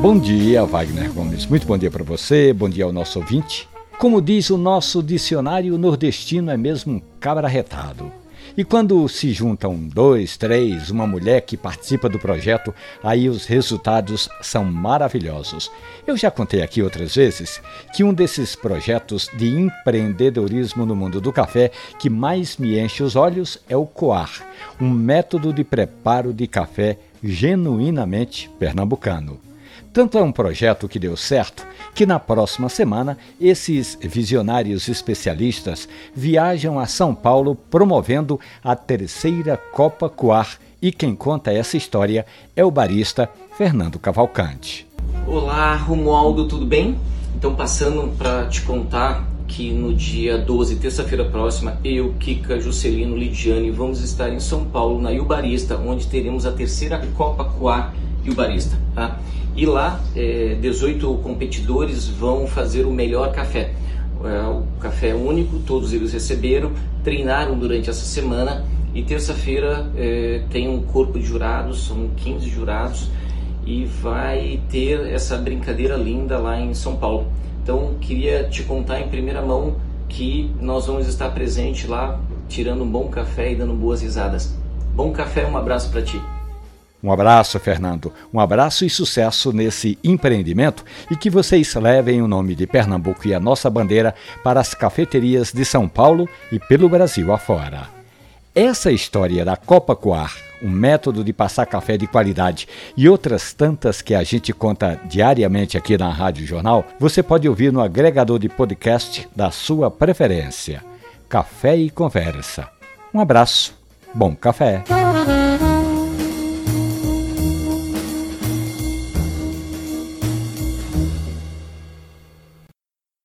Bom dia, Wagner Gomes. Muito bom dia para você, bom dia ao nosso ouvinte. Como diz o nosso dicionário, nordestino é mesmo um cabra retado. E quando se juntam dois, três, uma mulher que participa do projeto, aí os resultados são maravilhosos. Eu já contei aqui outras vezes que um desses projetos de empreendedorismo no mundo do café que mais me enche os olhos é o Coar, um método de preparo de café genuinamente pernambucano. Tanto é um projeto que deu certo que na próxima semana esses visionários especialistas viajam a São Paulo promovendo a terceira Copa Coar e quem conta essa história é o barista Fernando Cavalcante. Olá, Romualdo, tudo bem? Então, passando para te contar que no dia 12, terça-feira próxima, eu, Kika, Juscelino, Lidiane, vamos estar em São Paulo, na Ilbarista, onde teremos a terceira Copa Coar Ilbarista. Tá? E lá, é, 18 competidores vão fazer o melhor café. É, o café é único, todos eles receberam, treinaram durante essa semana e terça-feira é, tem um corpo de jurados, são 15 jurados, e vai ter essa brincadeira linda lá em São Paulo. Então, queria te contar em primeira mão que nós vamos estar presente lá, tirando um bom café e dando boas risadas. Bom café, um abraço para ti. Um abraço, Fernando. Um abraço e sucesso nesse empreendimento e que vocês levem o nome de Pernambuco e a nossa bandeira para as cafeterias de São Paulo e pelo Brasil afora. Essa história da Copa Coar, um método de passar café de qualidade e outras tantas que a gente conta diariamente aqui na Rádio Jornal, você pode ouvir no agregador de podcast da sua preferência. Café e Conversa. Um abraço, bom café.